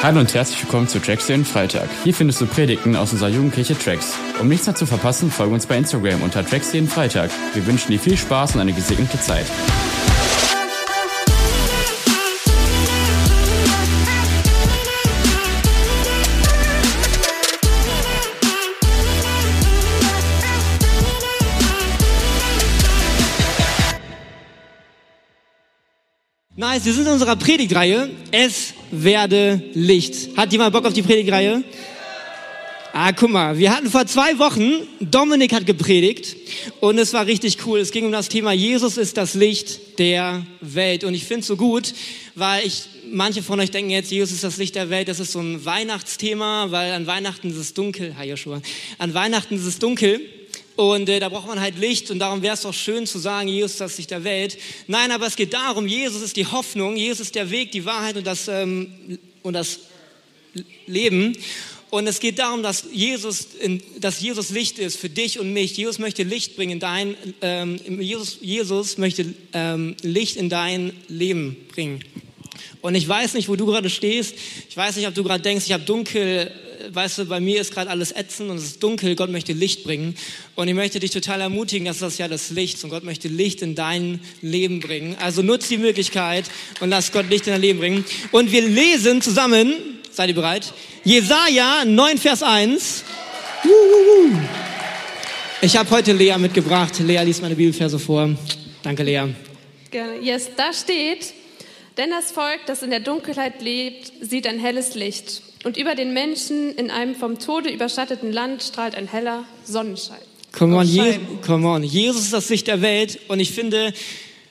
Hallo und herzlich willkommen zu Tracks den Freitag. Hier findest du Predigten aus unserer Jugendkirche Tracks. Um nichts mehr zu verpassen, folge uns bei Instagram unter Tracks jeden Freitag. Wir wünschen dir viel Spaß und eine gesegnete Zeit. Nice, wir sind in unserer Predigtreihe. Es werde Licht. Hat jemand Bock auf die Predigtreihe? Ah, guck mal, wir hatten vor zwei Wochen, Dominik hat gepredigt und es war richtig cool. Es ging um das Thema, Jesus ist das Licht der Welt. Und ich finde es so gut, weil ich, manche von euch denken jetzt, Jesus ist das Licht der Welt, das ist so ein Weihnachtsthema, weil an Weihnachten ist es dunkel. Hi Joshua. An Weihnachten ist es dunkel. Und äh, da braucht man halt Licht und darum wäre es doch schön zu sagen, Jesus ist das Licht der Welt. Nein, aber es geht darum, Jesus ist die Hoffnung, Jesus ist der Weg, die Wahrheit und das, ähm, und das Leben. Und es geht darum, dass Jesus, dass Jesus Licht ist für dich und mich. Jesus möchte Licht bringen in dein, ähm, Jesus, Jesus möchte ähm, Licht in dein Leben bringen. Und ich weiß nicht, wo du gerade stehst. Ich weiß nicht, ob du gerade denkst, ich habe dunkel weißt du, bei mir ist gerade alles ätzend und es ist dunkel, Gott möchte Licht bringen. Und ich möchte dich total ermutigen, dass das ja das Licht und Gott möchte Licht in dein Leben bringen. Also nutz die Möglichkeit und lass Gott Licht in dein Leben bringen. Und wir lesen zusammen, seid ihr bereit? Jesaja 9, Vers 1. Ich habe heute Lea mitgebracht. Lea liest meine Bibelverse vor. Danke, Lea. Gerne. Yes, da steht, denn das Volk, das in der Dunkelheit lebt, sieht ein helles Licht. Und über den Menschen in einem vom Tode überschatteten Land strahlt ein heller Sonnenschein. Come on, Je come on. Jesus ist das Licht der Welt und ich finde,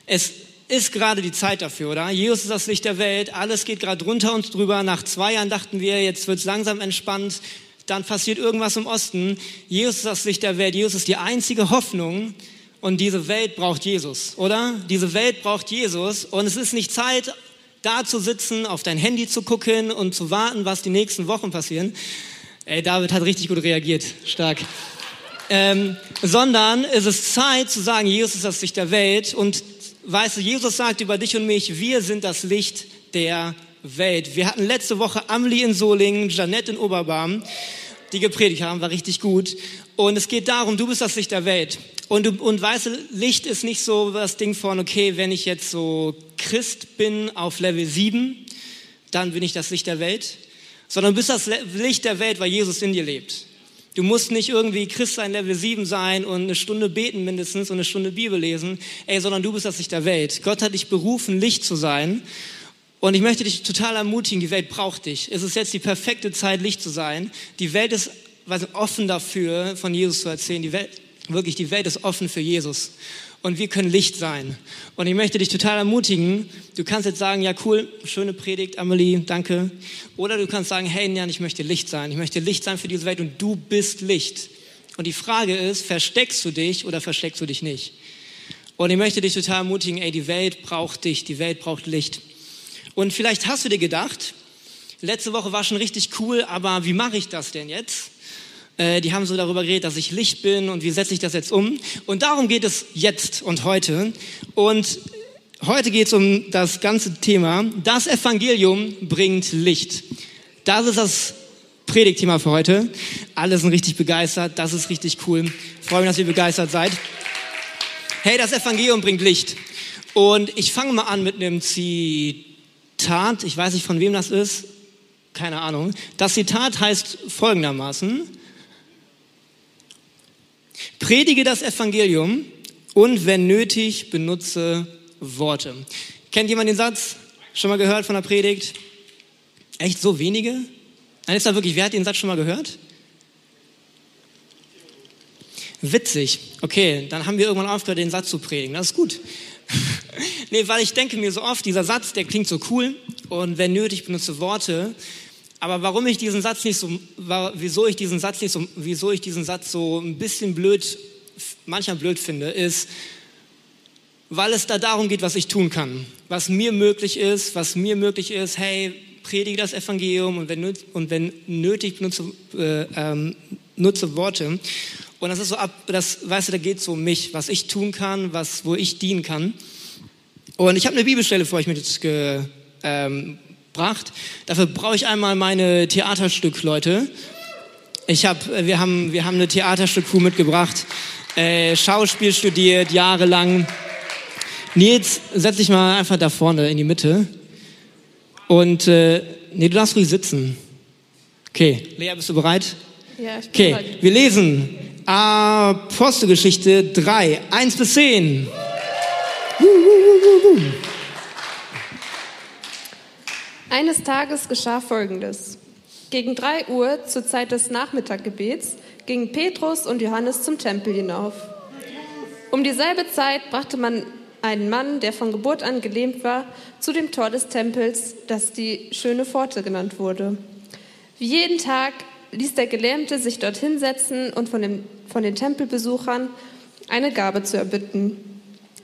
es ist gerade die Zeit dafür, oder? Jesus ist das Licht der Welt, alles geht gerade runter uns drüber. Nach zwei Jahren dachten wir, jetzt wird es langsam entspannt, dann passiert irgendwas im Osten. Jesus ist das Licht der Welt, Jesus ist die einzige Hoffnung und diese Welt braucht Jesus, oder? Diese Welt braucht Jesus und es ist nicht Zeit, da zu sitzen, auf dein Handy zu gucken und zu warten, was die nächsten Wochen passieren. Ey, David hat richtig gut reagiert. Stark. Ähm, sondern es ist Zeit zu sagen, Jesus ist das Licht der Welt. Und weißt du, Jesus sagt über dich und mich, wir sind das Licht der Welt. Wir hatten letzte Woche Amelie in Solingen, Janette in Oberbarm, die gepredigt haben, war richtig gut. Und es geht darum, du bist das Licht der Welt. Und, du, und weißt Licht ist nicht so das Ding von, okay, wenn ich jetzt so Christ bin auf Level 7, dann bin ich das Licht der Welt, sondern du bist das Licht der Welt, weil Jesus in dir lebt. Du musst nicht irgendwie Christ sein, Level 7 sein und eine Stunde beten mindestens und eine Stunde Bibel lesen, ey, sondern du bist das Licht der Welt. Gott hat dich berufen, Licht zu sein. Und ich möchte dich total ermutigen, die Welt braucht dich. Es ist jetzt die perfekte Zeit, Licht zu sein. Die Welt ist offen dafür, von Jesus zu erzählen. Die Welt, wirklich, die Welt ist offen für Jesus. Und wir können Licht sein. Und ich möchte dich total ermutigen. Du kannst jetzt sagen, ja cool, schöne Predigt, Amelie, danke. Oder du kannst sagen, hey Jan, ich möchte Licht sein. Ich möchte Licht sein für diese Welt und du bist Licht. Und die Frage ist, versteckst du dich oder versteckst du dich nicht? Und ich möchte dich total ermutigen, ey, die Welt braucht dich, die Welt braucht Licht. Und vielleicht hast du dir gedacht, letzte Woche war schon richtig cool, aber wie mache ich das denn jetzt? Äh, die haben so darüber geredet, dass ich Licht bin und wie setze ich das jetzt um. Und darum geht es jetzt und heute. Und heute geht es um das ganze Thema, das Evangelium bringt Licht. Das ist das Predigtthema für heute. Alle sind richtig begeistert, das ist richtig cool. Freue mich, dass ihr begeistert seid. Hey, das Evangelium bringt Licht. Und ich fange mal an mit einem Zitat. Ich weiß nicht, von wem das ist. Keine Ahnung. Das Zitat heißt folgendermaßen. Predige das Evangelium und wenn nötig, benutze Worte. Kennt jemand den Satz? Schon mal gehört von der Predigt? Echt so wenige? Nein, ist da wirklich, wer hat den Satz schon mal gehört? Witzig. Okay, dann haben wir irgendwann aufgehört, den Satz zu predigen. Das ist gut. nee, weil ich denke mir so oft, dieser Satz, der klingt so cool und wenn nötig, benutze Worte. Aber warum ich diesen Satz nicht so, wieso ich diesen Satz nicht so, wieso ich diesen Satz so ein bisschen blöd, manchmal blöd finde, ist, weil es da darum geht, was ich tun kann, was mir möglich ist, was mir möglich ist. Hey, predige das Evangelium und wenn, und wenn nötig nutze, äh, ähm, nutze Worte. Und das ist so ab, das, weißt du, da geht es um mich, was ich tun kann, was, wo ich dienen kann. Und ich habe eine Bibelstelle für euch mit, ähm, mitgebracht. Dafür brauche ich einmal meine Theaterstück-Leute. Ich hab, wir, haben, wir haben eine Theaterstück-Crew mitgebracht, äh, Schauspiel studiert, jahrelang. Nils, setz dich mal einfach da vorne in die Mitte. Und, äh, nee, du darfst ruhig sitzen. Okay, Lea, bist du bereit? Ja, ich bin Okay, bereit. wir lesen Apostelgeschichte 3, 1 bis 10. Eines Tages geschah Folgendes. Gegen drei Uhr zur Zeit des Nachmittaggebets gingen Petrus und Johannes zum Tempel hinauf. Um dieselbe Zeit brachte man einen Mann, der von Geburt an gelähmt war, zu dem Tor des Tempels, das die schöne Pforte genannt wurde. Wie jeden Tag ließ der Gelähmte sich dort hinsetzen und von, dem, von den Tempelbesuchern eine Gabe zu erbitten.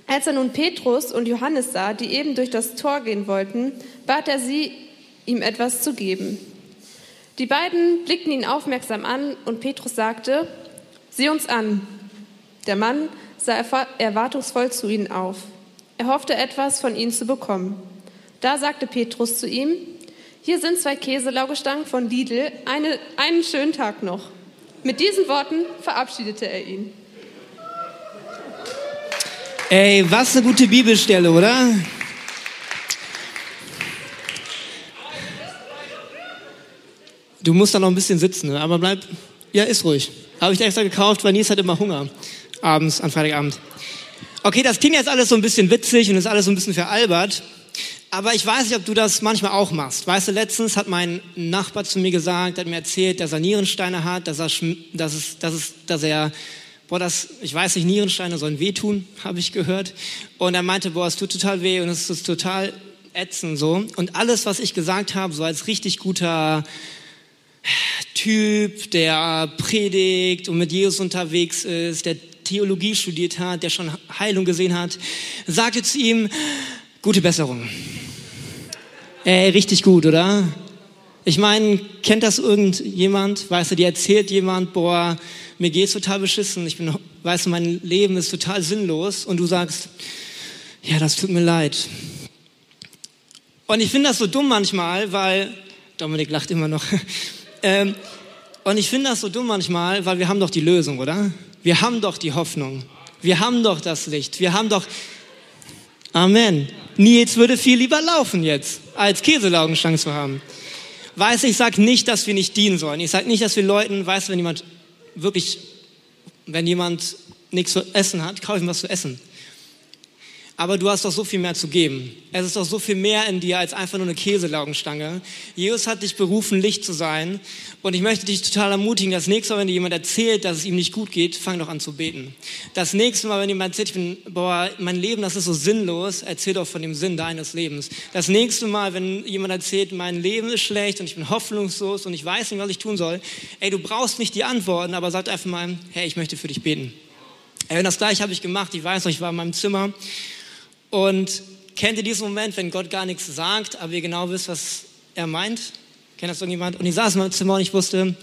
Als er nun Petrus und Johannes sah, die eben durch das Tor gehen wollten, bat er sie, ihm etwas zu geben. Die beiden blickten ihn aufmerksam an und Petrus sagte, sieh uns an. Der Mann sah erwartungsvoll zu ihnen auf. Er hoffte etwas von ihnen zu bekommen. Da sagte Petrus zu ihm, hier sind zwei Käselaugestangen von Lidl, eine, einen schönen Tag noch. Mit diesen Worten verabschiedete er ihn. Ey, was eine gute Bibelstelle, oder? Du musst da noch ein bisschen sitzen, ne? aber bleib, ja, ist ruhig. Habe ich extra gekauft, weil Nils hat immer Hunger. Abends, an Freitagabend. Okay, das klingt jetzt alles so ein bisschen witzig und ist alles so ein bisschen veralbert. Aber ich weiß nicht, ob du das manchmal auch machst. Weißt du, letztens hat mein Nachbar zu mir gesagt, hat mir erzählt, dass er Nierensteine hat, dass er, dass es, dass es, dass er, boah, das, ich weiß nicht, Nierensteine sollen wehtun, habe ich gehört. Und er meinte, boah, es tut total weh und es ist total ätzend so. Und alles, was ich gesagt habe, so als richtig guter Typ, der predigt und mit Jesus unterwegs ist, der Theologie studiert hat, der schon Heilung gesehen hat, sagte zu ihm, gute Besserung. Ey, richtig gut, oder? Ich meine, kennt das irgendjemand? Weißt du, dir erzählt jemand, boah, mir geht's total beschissen, ich bin, weißt du, mein Leben ist total sinnlos und du sagst, ja, das tut mir leid. Und ich finde das so dumm manchmal, weil, Dominik lacht immer noch, ähm, und ich finde das so dumm manchmal, weil wir haben doch die Lösung, oder? Wir haben doch die Hoffnung. Wir haben doch das Licht. Wir haben doch, Amen. Nils würde viel lieber laufen jetzt, als Käselaugenstangen zu haben. Weiß, ich sage nicht, dass wir nicht dienen sollen. Ich sage nicht, dass wir Leuten, weißt du, wenn jemand wirklich, wenn jemand nichts zu essen hat, kaufe ihm was zu essen. Aber du hast doch so viel mehr zu geben. Es ist doch so viel mehr in dir als einfach nur eine Käselaugenstange. Jesus hat dich berufen, Licht zu sein. Und ich möchte dich total ermutigen, das nächste Mal, wenn dir jemand erzählt, dass es ihm nicht gut geht, fang doch an zu beten. Das nächste Mal, wenn jemand erzählt, ich bin, boah, mein Leben, das ist so sinnlos, erzähl doch von dem Sinn deines Lebens. Das nächste Mal, wenn jemand erzählt, mein Leben ist schlecht und ich bin hoffnungslos und ich weiß nicht, was ich tun soll, ey, du brauchst nicht die Antworten, aber sag einfach mal, hey, ich möchte für dich beten. Ey, das gleiche habe ich gemacht. Ich weiß noch, ich war in meinem Zimmer und kennt ihr diesen Moment, wenn Gott gar nichts sagt, aber ihr genau wisst, was er meint? Kennt das irgendjemand? Und ich saß in meinem Zimmer und ich wusste,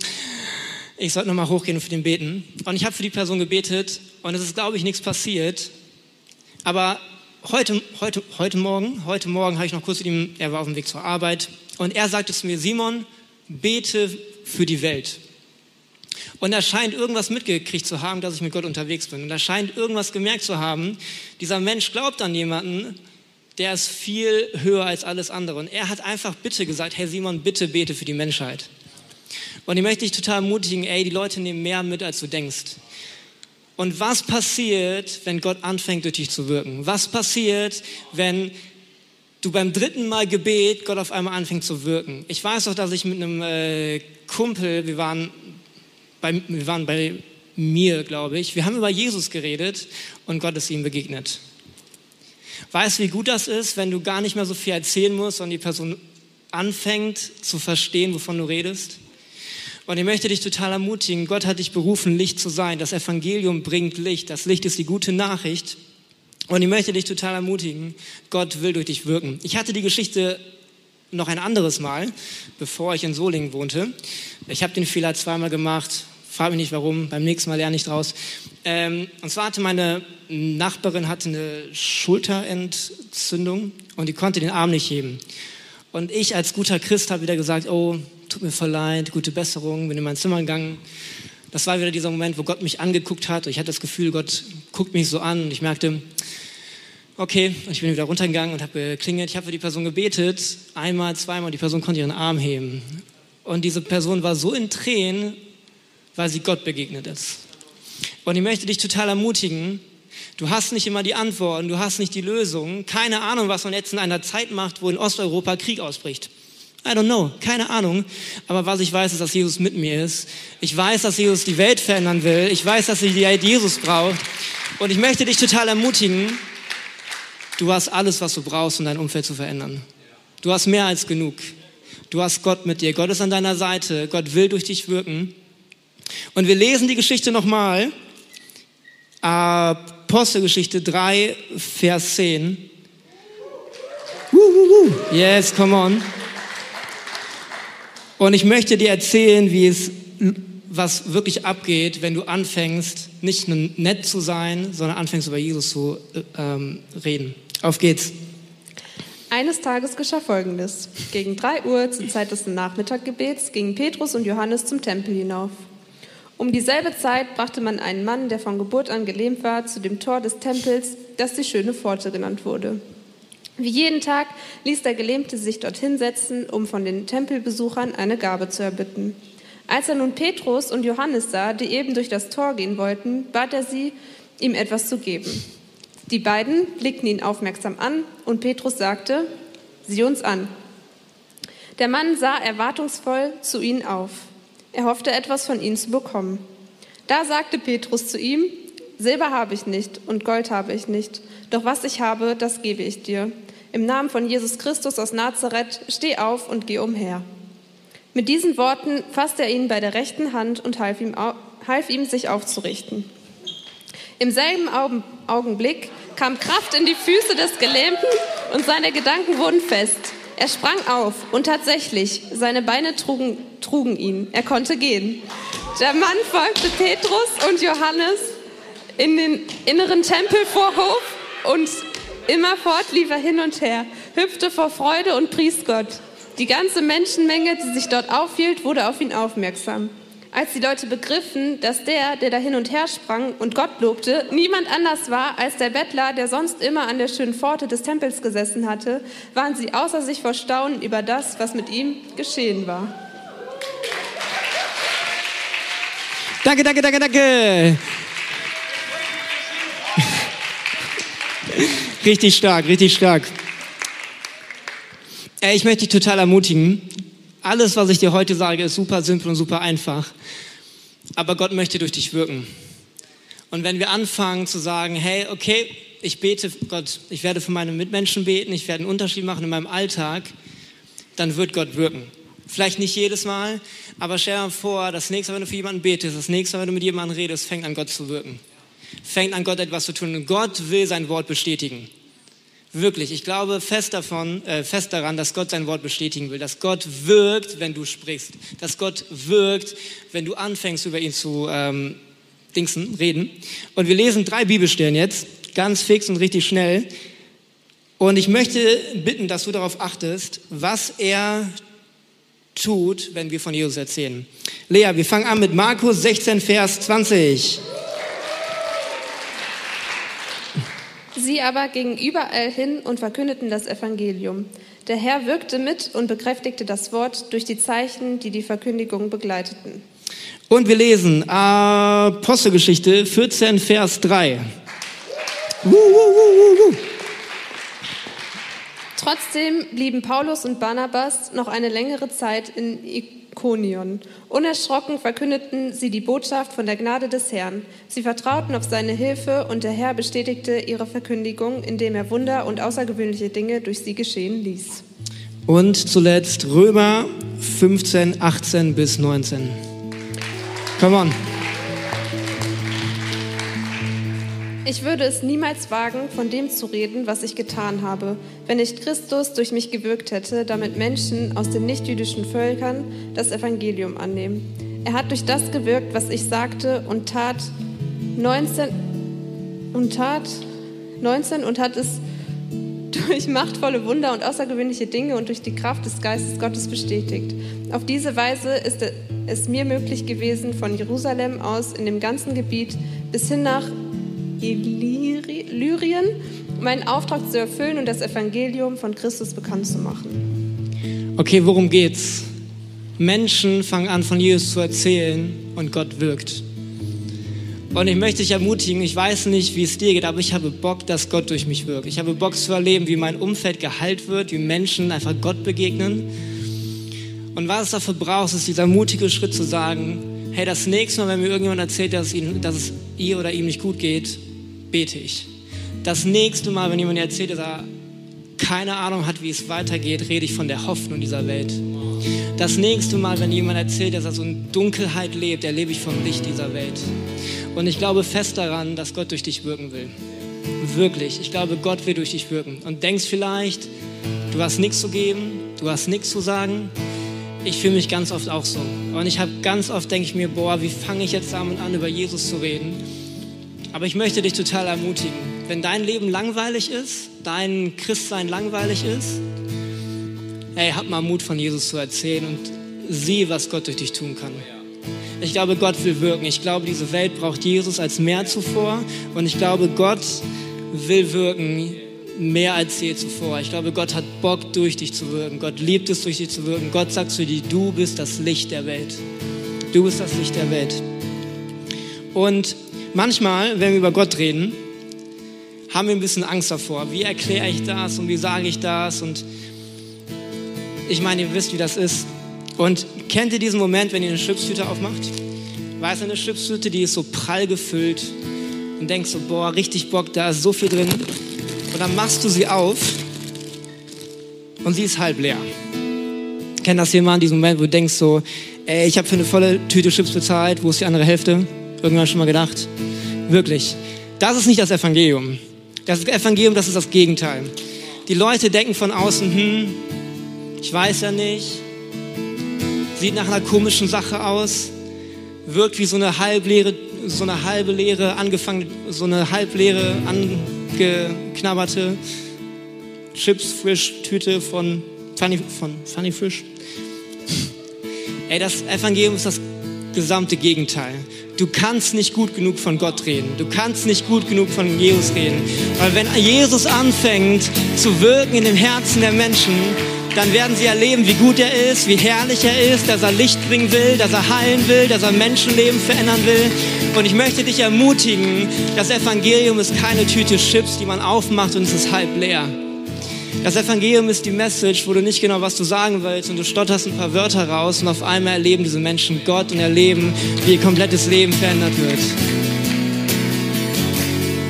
ich sollte nochmal hochgehen und für den beten. Und ich habe für die Person gebetet und es ist, glaube ich, nichts passiert. Aber heute, heute, heute Morgen, heute Morgen habe ich noch kurz mit ihm, er war auf dem Weg zur Arbeit und er sagte zu mir, Simon, bete für die Welt. Und er scheint irgendwas mitgekriegt zu haben, dass ich mit Gott unterwegs bin. Und er scheint irgendwas gemerkt zu haben. Dieser Mensch glaubt an jemanden, der ist viel höher als alles andere. Und er hat einfach bitte gesagt, hey Simon, bitte bete für die Menschheit. Und ich möchte dich total ermutigen, ey, die Leute nehmen mehr mit, als du denkst. Und was passiert, wenn Gott anfängt, durch dich zu wirken? Was passiert, wenn du beim dritten Mal Gebet Gott auf einmal anfängt zu wirken? Ich weiß doch, dass ich mit einem äh, Kumpel, wir waren bei, wir waren bei mir, glaube ich. Wir haben über Jesus geredet und Gott ist ihm begegnet. Weißt du, wie gut das ist, wenn du gar nicht mehr so viel erzählen musst und die Person anfängt zu verstehen, wovon du redest? Und ich möchte dich total ermutigen, Gott hat dich berufen, Licht zu sein. Das Evangelium bringt Licht. Das Licht ist die gute Nachricht. Und ich möchte dich total ermutigen, Gott will durch dich wirken. Ich hatte die Geschichte noch ein anderes Mal, bevor ich in Solingen wohnte. Ich habe den Fehler zweimal gemacht, frage mich nicht warum, beim nächsten Mal lerne ich draus. Ähm, und zwar hatte meine Nachbarin hatte eine Schulterentzündung und die konnte den Arm nicht heben. Und ich als guter Christ habe wieder gesagt, oh, tut mir voll leid, gute Besserung, bin in mein Zimmer gegangen. Das war wieder dieser Moment, wo Gott mich angeguckt hat. Ich hatte das Gefühl, Gott guckt mich so an und ich merkte, okay, ich bin wieder runtergegangen und habe geklingelt. Ich habe für die Person gebetet, einmal, zweimal, und die Person konnte ihren Arm heben. Und diese Person war so in Tränen, weil sie Gott begegnet ist. Und ich möchte dich total ermutigen, du hast nicht immer die Antworten, du hast nicht die Lösung. Keine Ahnung, was man jetzt in einer Zeit macht, wo in Osteuropa Krieg ausbricht. I don't know, keine Ahnung. Aber was ich weiß, ist, dass Jesus mit mir ist. Ich weiß, dass Jesus die Welt verändern will. Ich weiß, dass sie die Welt Jesus braucht. Und ich möchte dich total ermutigen, du hast alles, was du brauchst, um dein Umfeld zu verändern. Du hast mehr als genug. Du hast Gott mit dir. Gott ist an deiner Seite. Gott will durch dich wirken. Und wir lesen die Geschichte nochmal. Apostelgeschichte 3, Vers 10. Yes, come on. Und ich möchte dir erzählen, wie es, was wirklich abgeht, wenn du anfängst, nicht nur nett zu sein, sondern anfängst über Jesus zu ähm, reden. Auf geht's. Eines Tages geschah Folgendes. Gegen drei Uhr zur Zeit des Nachmittaggebets gingen Petrus und Johannes zum Tempel hinauf. Um dieselbe Zeit brachte man einen Mann, der von Geburt an gelähmt war, zu dem Tor des Tempels, das die schöne Pforte genannt wurde. Wie jeden Tag ließ der Gelähmte sich dorthin setzen, um von den Tempelbesuchern eine Gabe zu erbitten. Als er nun Petrus und Johannes sah, die eben durch das Tor gehen wollten, bat er sie, ihm etwas zu geben. Die beiden blickten ihn aufmerksam an und Petrus sagte, sieh uns an. Der Mann sah erwartungsvoll zu ihnen auf. Er hoffte etwas von ihnen zu bekommen. Da sagte Petrus zu ihm, Silber habe ich nicht und Gold habe ich nicht, doch was ich habe, das gebe ich dir. Im Namen von Jesus Christus aus Nazareth, steh auf und geh umher. Mit diesen Worten fasste er ihn bei der rechten Hand und half ihm, half ihm sich aufzurichten. Im selben Augenblick kam Kraft in die Füße des Gelähmten und seine Gedanken wurden fest. Er sprang auf und tatsächlich, seine Beine trugen, trugen ihn. Er konnte gehen. Der Mann folgte Petrus und Johannes in den inneren Tempelvorhof und Immerfort lief er hin und her, hüpfte vor Freude und pries Gott. Die ganze Menschenmenge, die sich dort aufhielt, wurde auf ihn aufmerksam. Als die Leute begriffen, dass der, der da hin und her sprang und Gott lobte, niemand anders war als der Bettler, der sonst immer an der schönen Pforte des Tempels gesessen hatte, waren sie außer sich vor Staunen über das, was mit ihm geschehen war. Danke, danke, danke, danke. Richtig stark, richtig stark. Ich möchte dich total ermutigen. Alles, was ich dir heute sage, ist super simpel und super einfach. Aber Gott möchte durch dich wirken. Und wenn wir anfangen zu sagen, hey, okay, ich bete Gott, ich werde für meine Mitmenschen beten, ich werde einen Unterschied machen in meinem Alltag, dann wird Gott wirken. Vielleicht nicht jedes Mal, aber stell dir vor, das nächste Mal, wenn du für jemanden betest, das nächste Mal, wenn du mit jemandem redest, fängt an Gott zu wirken fängt an, Gott etwas zu tun. Und Gott will sein Wort bestätigen. Wirklich, ich glaube fest davon, äh, fest daran, dass Gott sein Wort bestätigen will, dass Gott wirkt, wenn du sprichst, dass Gott wirkt, wenn du anfängst, über ihn zu ähm, dingsen, reden. Und wir lesen drei Bibelstellen jetzt, ganz fix und richtig schnell. Und ich möchte bitten, dass du darauf achtest, was er tut, wenn wir von Jesus erzählen. Lea, wir fangen an mit Markus 16, Vers 20. Sie aber gingen überall hin und verkündeten das Evangelium. Der Herr wirkte mit und bekräftigte das Wort durch die Zeichen, die die Verkündigung begleiteten. Und wir lesen Apostelgeschichte 14, Vers 3. Trotzdem blieben Paulus und Barnabas noch eine längere Zeit in Ikonion. Unerschrocken verkündeten sie die Botschaft von der Gnade des Herrn. Sie vertrauten auf seine Hilfe und der Herr bestätigte ihre Verkündigung, indem er Wunder und außergewöhnliche Dinge durch sie geschehen ließ. Und zuletzt Römer 15, 18 bis 19. Come on. Ich würde es niemals wagen, von dem zu reden, was ich getan habe, wenn nicht Christus durch mich gewirkt hätte, damit Menschen aus den nichtjüdischen Völkern das Evangelium annehmen. Er hat durch das gewirkt, was ich sagte und tat 19 und tat 19 und hat es durch machtvolle Wunder und außergewöhnliche Dinge und durch die Kraft des Geistes Gottes bestätigt. Auf diese Weise ist es mir möglich gewesen, von Jerusalem aus in dem ganzen Gebiet bis hin nach Illyrien meinen Auftrag zu erfüllen und das Evangelium von Christus bekannt zu machen. Okay, worum geht's? Menschen fangen an, von Jesus zu erzählen und Gott wirkt. Und ich möchte dich ermutigen, ich weiß nicht, wie es dir geht, aber ich habe Bock, dass Gott durch mich wirkt. Ich habe Bock zu erleben, wie mein Umfeld geheilt wird, wie Menschen einfach Gott begegnen. Und was es dafür braucht, ist dieser mutige Schritt zu sagen, hey, das nächste Mal, wenn mir irgendjemand erzählt, dass es ihr oder ihm nicht gut geht, bete ich. Das nächste Mal, wenn jemand erzählt, dass er keine Ahnung hat, wie es weitergeht, rede ich von der Hoffnung dieser Welt. Das nächste Mal, wenn jemand erzählt, dass er so in Dunkelheit lebt, erlebe ich vom Licht dieser Welt. Und ich glaube fest daran, dass Gott durch dich wirken will. Wirklich. Ich glaube, Gott will durch dich wirken. Und denkst vielleicht, du hast nichts zu geben, du hast nichts zu sagen. Ich fühle mich ganz oft auch so. Und ich habe ganz oft denke ich mir, boah, wie fange ich jetzt damit an, über Jesus zu reden? Aber ich möchte dich total ermutigen. Wenn dein Leben langweilig ist, dein Christsein langweilig ist, hey, hab mal Mut von Jesus zu erzählen und sieh, was Gott durch dich tun kann. Ich glaube, Gott will wirken. Ich glaube, diese Welt braucht Jesus als mehr zuvor. Und ich glaube, Gott will wirken mehr als je zuvor. Ich glaube, Gott hat Bock, durch dich zu wirken. Gott liebt es, durch dich zu wirken. Gott sagt zu dir, du bist das Licht der Welt. Du bist das Licht der Welt. Und manchmal, wenn wir über Gott reden, haben wir ein bisschen Angst davor. Wie erkläre ich das und wie sage ich das? Und ich meine, ihr wisst, wie das ist. Und kennt ihr diesen Moment, wenn ihr eine Chipstüte aufmacht? Weißt du, eine Chipstüte, die ist so prall gefüllt und denkst so, boah, richtig Bock, da ist so viel drin. Und dann machst du sie auf und sie ist halb leer. Kennt das jemand, diesen Moment, wo du denkst so, ey, ich habe für eine volle Tüte Chips bezahlt, wo ist die andere Hälfte? Irgendwann schon mal gedacht? Wirklich. Das ist nicht das Evangelium. Das Evangelium, das ist das Gegenteil. Die Leute denken von außen, hm, ich weiß ja nicht, sieht nach einer komischen Sache aus, wirkt wie so eine halbleere, so eine halbe leere, angefangen, so eine halbleere, angeknabberte Chips Frisch Tüte von Funny, von Funny Fish. Ey, das Evangelium ist das gesamte Gegenteil. Du kannst nicht gut genug von Gott reden. Du kannst nicht gut genug von Jesus reden. Weil wenn Jesus anfängt zu wirken in dem Herzen der Menschen, dann werden sie erleben, wie gut er ist, wie herrlich er ist, dass er Licht bringen will, dass er heilen will, dass er Menschenleben verändern will. Und ich möchte dich ermutigen, das Evangelium ist keine Tüte Chips, die man aufmacht und es ist halb leer. Das Evangelium ist die Message, wo du nicht genau was du sagen willst und du stotterst ein paar Wörter raus und auf einmal erleben diese Menschen Gott und erleben, wie ihr komplettes Leben verändert wird.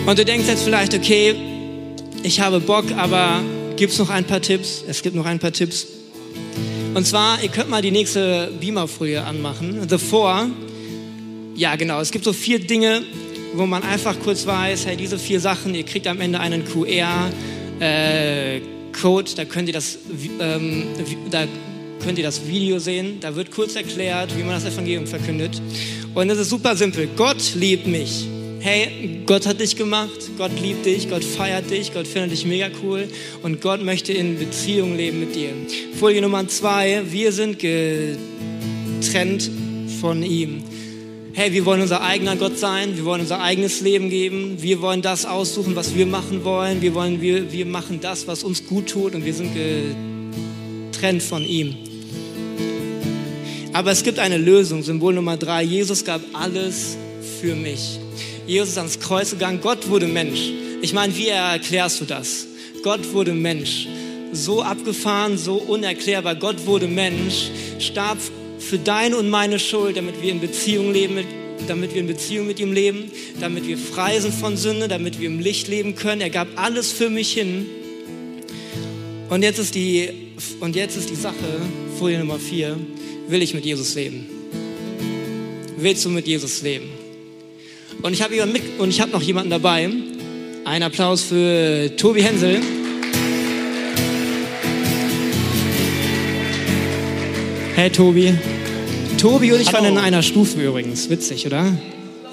Und du denkst jetzt vielleicht, okay, ich habe Bock, aber gibt es noch ein paar Tipps? Es gibt noch ein paar Tipps. Und zwar, ihr könnt mal die nächste Beamer-Folie anmachen. The Four. Ja, genau. Es gibt so vier Dinge, wo man einfach kurz weiß, hey, diese vier Sachen, ihr kriegt am Ende einen QR, äh, Code, da könnt ihr das, ähm, da könnt ihr das Video sehen. Da wird kurz erklärt, wie man das Evangelium verkündet. Und es ist super simpel. Gott liebt mich. Hey, Gott hat dich gemacht, Gott liebt dich, Gott feiert dich, Gott findet dich mega cool und Gott möchte in Beziehung leben mit dir. Folie Nummer zwei, wir sind getrennt von ihm hey, wir wollen unser eigener Gott sein, wir wollen unser eigenes Leben geben, wir wollen das aussuchen, was wir machen wollen, wir, wollen, wir, wir machen das, was uns gut tut und wir sind getrennt von ihm. Aber es gibt eine Lösung, Symbol Nummer drei, Jesus gab alles für mich. Jesus ist ans Kreuz gegangen, Gott wurde Mensch. Ich meine, wie erklärst du das? Gott wurde Mensch. So abgefahren, so unerklärbar. Gott wurde Mensch, starb für deine und meine Schuld, damit wir in Beziehung leben mit damit wir in Beziehung mit ihm leben, damit wir frei sind von Sünde, damit wir im Licht leben können. Er gab alles für mich hin. Und jetzt ist die, und jetzt ist die Sache, Folie Nummer vier, will ich mit Jesus leben? Willst du mit Jesus leben? Und ich habe hab noch jemanden dabei. Ein Applaus für Tobi Hensel. Hey Tobi. Tobi und ich Hallo. waren in einer Stufe übrigens. Witzig, oder?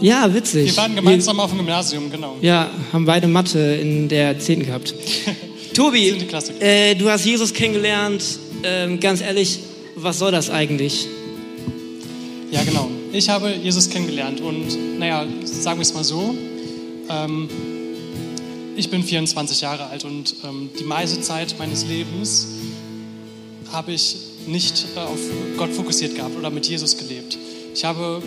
Ja, witzig. Wir waren gemeinsam Wir, auf dem Gymnasium, genau. Ja, haben beide Mathe in der 10. gehabt. Tobi, äh, du hast Jesus kennengelernt. Ähm, ganz ehrlich, was soll das eigentlich? Ja, genau. Ich habe Jesus kennengelernt und, naja, sagen wir es mal so. Ähm, ich bin 24 Jahre alt und ähm, die meiste Zeit meines Lebens habe ich nicht äh, auf Gott fokussiert gehabt oder mit Jesus gelebt. Ich habe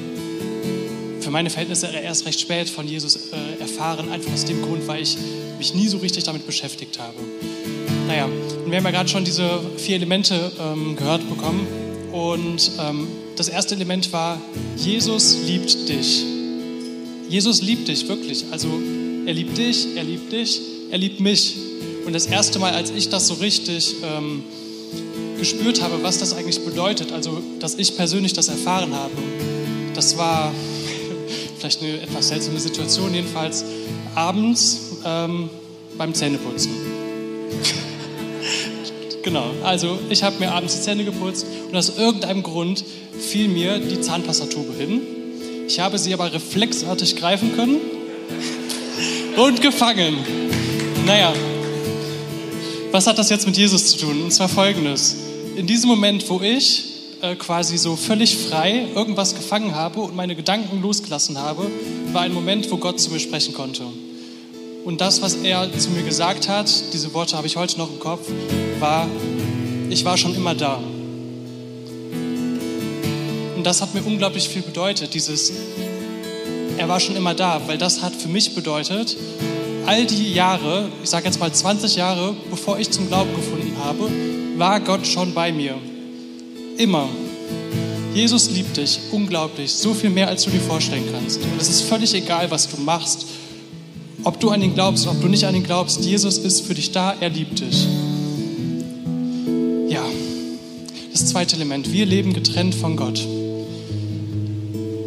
für meine Verhältnisse erst recht spät von Jesus äh, erfahren, einfach aus dem Grund, weil ich mich nie so richtig damit beschäftigt habe. Naja, und wir haben ja gerade schon diese vier Elemente ähm, gehört bekommen. Und ähm, das erste Element war, Jesus liebt dich. Jesus liebt dich, wirklich. Also er liebt dich, er liebt dich, er liebt mich. Und das erste Mal, als ich das so richtig ähm, gespürt habe, was das eigentlich bedeutet, also dass ich persönlich das erfahren habe, das war vielleicht eine etwas seltsame Situation, jedenfalls abends ähm, beim Zähneputzen. genau, also ich habe mir abends die Zähne geputzt und aus irgendeinem Grund fiel mir die Zahnpastatube hin. Ich habe sie aber reflexartig greifen können und gefangen. Naja, was hat das jetzt mit Jesus zu tun? Und zwar folgendes. In diesem Moment, wo ich äh, quasi so völlig frei irgendwas gefangen habe und meine Gedanken losgelassen habe, war ein Moment, wo Gott zu mir sprechen konnte. Und das, was er zu mir gesagt hat, diese Worte habe ich heute noch im Kopf, war, ich war schon immer da. Und das hat mir unglaublich viel bedeutet, dieses, er war schon immer da, weil das hat für mich bedeutet, all die Jahre, ich sage jetzt mal 20 Jahre, bevor ich zum Glauben gefunden habe, war Gott schon bei mir. Immer. Jesus liebt dich, unglaublich, so viel mehr, als du dir vorstellen kannst. Und es ist völlig egal, was du machst, ob du an ihn glaubst, ob du nicht an ihn glaubst. Jesus ist für dich da, er liebt dich. Ja, das zweite Element, wir leben getrennt von Gott.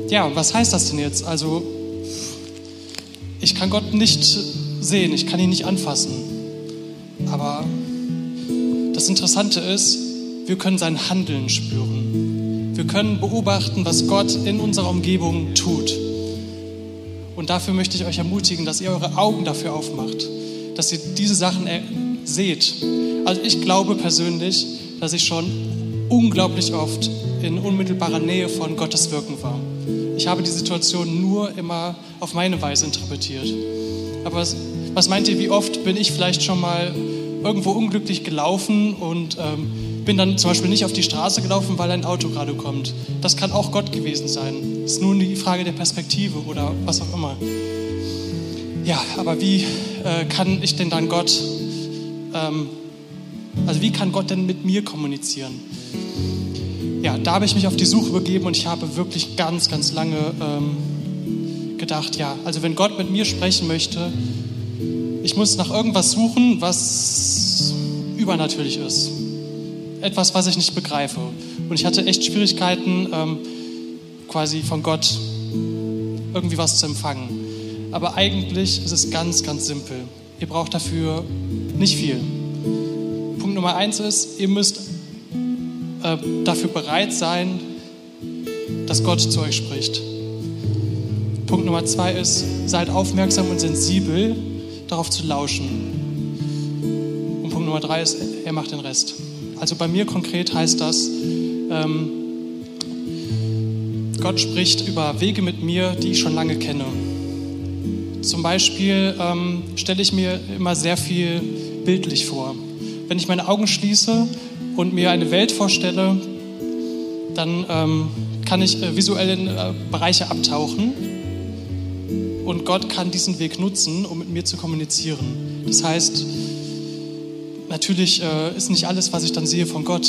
Ja, was heißt das denn jetzt? Also, ich kann Gott nicht sehen, ich kann ihn nicht anfassen. Aber das Interessante ist, wir können sein Handeln spüren. Wir können beobachten, was Gott in unserer Umgebung tut. Und dafür möchte ich euch ermutigen, dass ihr eure Augen dafür aufmacht, dass ihr diese Sachen seht. Also ich glaube persönlich, dass ich schon unglaublich oft in unmittelbarer Nähe von Gottes Wirken war. Ich habe die Situation nur immer auf meine Weise interpretiert. Aber was, was meint ihr, wie oft bin ich vielleicht schon mal irgendwo unglücklich gelaufen und ähm, bin dann zum Beispiel nicht auf die Straße gelaufen, weil ein Auto gerade kommt. Das kann auch Gott gewesen sein. Es ist nur die Frage der Perspektive oder was auch immer. Ja, aber wie äh, kann ich denn dann Gott, ähm, also wie kann Gott denn mit mir kommunizieren? Ja, da habe ich mich auf die Suche begeben und ich habe wirklich ganz, ganz lange ähm, gedacht, ja, also wenn Gott mit mir sprechen möchte, ich muss nach irgendwas suchen, was übernatürlich ist. Etwas, was ich nicht begreife. Und ich hatte echt Schwierigkeiten, ähm, quasi von Gott irgendwie was zu empfangen. Aber eigentlich ist es ganz, ganz simpel. Ihr braucht dafür nicht viel. Punkt Nummer eins ist, ihr müsst äh, dafür bereit sein, dass Gott zu euch spricht. Punkt Nummer zwei ist, seid aufmerksam und sensibel darauf zu lauschen. Und Punkt Nummer drei ist, er macht den Rest. Also bei mir konkret heißt das, ähm, Gott spricht über Wege mit mir, die ich schon lange kenne. Zum Beispiel ähm, stelle ich mir immer sehr viel bildlich vor. Wenn ich meine Augen schließe und mir eine Welt vorstelle, dann ähm, kann ich äh, visuell in äh, Bereiche abtauchen und Gott kann diesen Weg nutzen, um mit mir zu kommunizieren. Das heißt, natürlich äh, ist nicht alles, was ich dann sehe, von Gott,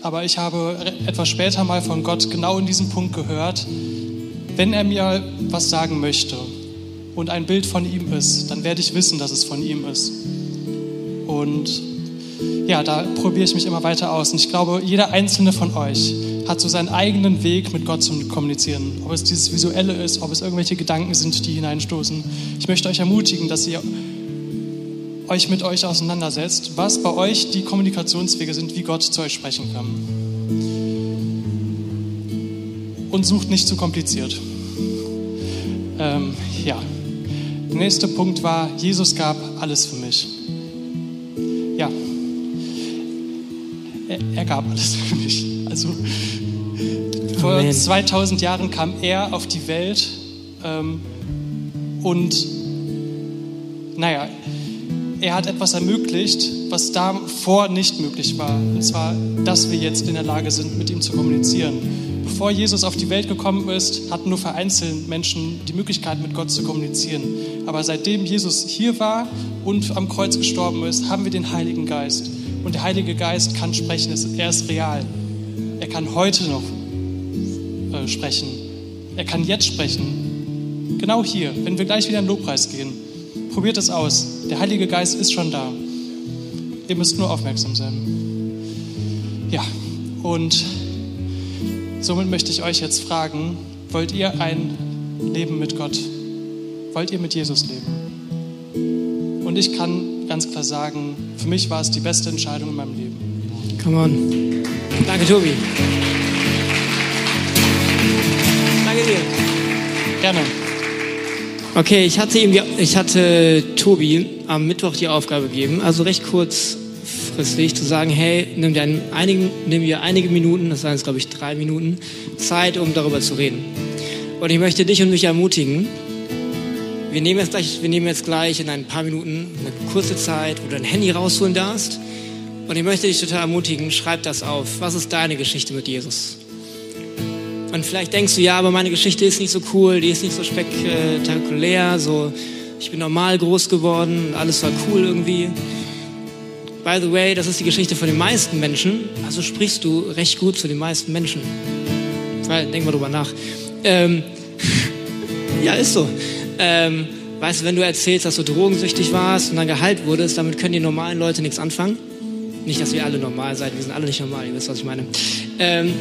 aber ich habe etwas später mal von Gott genau in diesem Punkt gehört, wenn er mir was sagen möchte und ein Bild von ihm ist, dann werde ich wissen, dass es von ihm ist. Und ja, da probiere ich mich immer weiter aus. Und ich glaube, jeder einzelne von euch hat so seinen eigenen Weg, mit Gott zu kommunizieren. Ob es dieses Visuelle ist, ob es irgendwelche Gedanken sind, die hineinstoßen. Ich möchte euch ermutigen, dass ihr euch mit euch auseinandersetzt, was bei euch die Kommunikationswege sind, wie Gott zu euch sprechen kann. Und sucht nicht zu kompliziert. Ähm, ja. Der nächste Punkt war, Jesus gab alles für gab alles für mich. Also vor Amen. 2000 Jahren kam er auf die Welt ähm, und naja, er hat etwas ermöglicht, was davor nicht möglich war. Und zwar, dass wir jetzt in der Lage sind, mit ihm zu kommunizieren. Bevor Jesus auf die Welt gekommen ist, hatten nur vereinzelt Menschen die Möglichkeit, mit Gott zu kommunizieren. Aber seitdem Jesus hier war und am Kreuz gestorben ist, haben wir den Heiligen Geist. Und der Heilige Geist kann sprechen, er ist real. Er kann heute noch äh, sprechen. Er kann jetzt sprechen. Genau hier, wenn wir gleich wieder in den Lobpreis gehen. Probiert es aus. Der Heilige Geist ist schon da. Ihr müsst nur aufmerksam sein. Ja, und somit möchte ich euch jetzt fragen, wollt ihr ein Leben mit Gott? Wollt ihr mit Jesus leben? Und ich kann ganz klar sagen, für mich war es die beste Entscheidung in meinem Leben. Come on. Danke, Tobi. Danke dir. Gerne. Okay, ich hatte, ihm die, ich hatte Tobi am Mittwoch die Aufgabe gegeben, also recht kurzfristig zu sagen, hey, nimm dir, einen, einigen, nimm dir einige Minuten, das waren jetzt glaube ich drei Minuten, Zeit, um darüber zu reden. Und ich möchte dich und mich ermutigen, wir nehmen jetzt gleich, wir nehmen jetzt gleich in ein paar Minuten eine kurze Zeit, wo du dein Handy rausholen darfst. Und ich möchte dich total ermutigen, schreib das auf. Was ist deine Geschichte mit Jesus? Und vielleicht denkst du, ja, aber meine Geschichte ist nicht so cool, die ist nicht so spektakulär, so ich bin normal groß geworden alles war cool irgendwie. By the way, das ist die Geschichte von den meisten Menschen, also sprichst du recht gut zu den meisten Menschen. Weil, denk mal drüber nach. Ähm, ja, ist so. Ähm, weißt du, wenn du erzählst, dass du drogensüchtig warst und dann geheilt wurdest, damit können die normalen Leute nichts anfangen. Nicht, dass wir alle normal seid, wir sind alle nicht normal, ihr wisst, was ich meine. Ähm,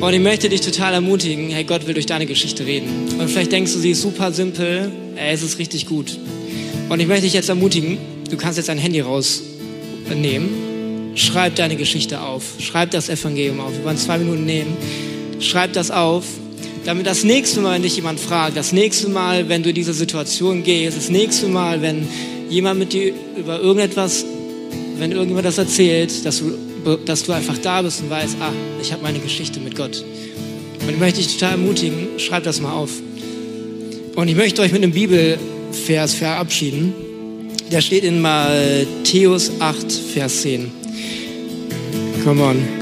und ich möchte dich total ermutigen, hey, Gott will durch deine Geschichte reden. Und vielleicht denkst du, sie ist super simpel, ey, es ist richtig gut. Und ich möchte dich jetzt ermutigen, du kannst jetzt dein Handy rausnehmen, schreib deine Geschichte auf, schreib das Evangelium auf. Wir wollen zwei Minuten nehmen, schreib das auf, damit das nächste Mal, wenn dich jemand fragt, das nächste Mal, wenn du in diese Situation gehst, das nächste Mal, wenn jemand mit dir über irgendetwas, wenn irgendjemand das erzählt, dass du dass du einfach da bist und weißt, ah, ich habe meine Geschichte mit Gott. Und ich möchte dich total ermutigen, schreib das mal auf. Und ich möchte euch mit einem Bibelvers verabschieden. Der steht in Matthäus 8, Vers 10. Come on.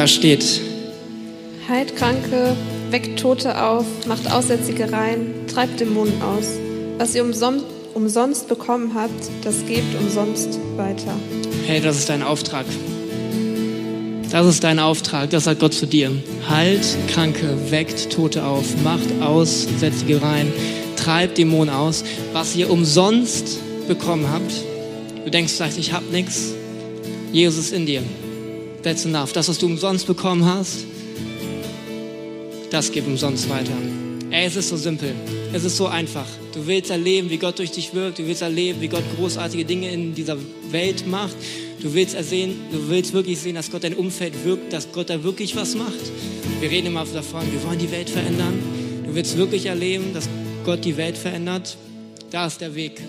Da steht, Heilt Kranke, weckt Tote auf, macht Aussätzige rein, treibt Dämonen aus. Was ihr umsonst, umsonst bekommen habt, das gebt umsonst weiter. hey, das ist dein Auftrag. Das ist dein Auftrag, das sagt Gott zu dir. Halt Kranke, weckt Tote auf, macht Aussätzige rein, treibt Dämonen aus. Was ihr umsonst bekommen habt, du denkst vielleicht, ich hab nichts. Jesus ist in dir. That's enough. Das, was du umsonst bekommen hast, das gib umsonst weiter. Ey, es ist so simpel. Es ist so einfach. Du willst erleben, wie Gott durch dich wirkt. Du willst erleben, wie Gott großartige Dinge in dieser Welt macht. Du willst, ersehen, du willst wirklich sehen, dass Gott dein Umfeld wirkt, dass Gott da wirklich was macht. Wir reden immer davon, wir wollen die Welt verändern. Du willst wirklich erleben, dass Gott die Welt verändert. Da ist der Weg.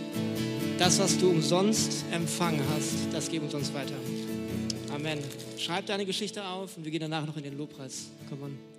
Das, was du umsonst empfangen hast, das gib umsonst weiter. Amen. Schreib deine Geschichte auf und wir gehen danach noch in den Lobpreis. Komm on.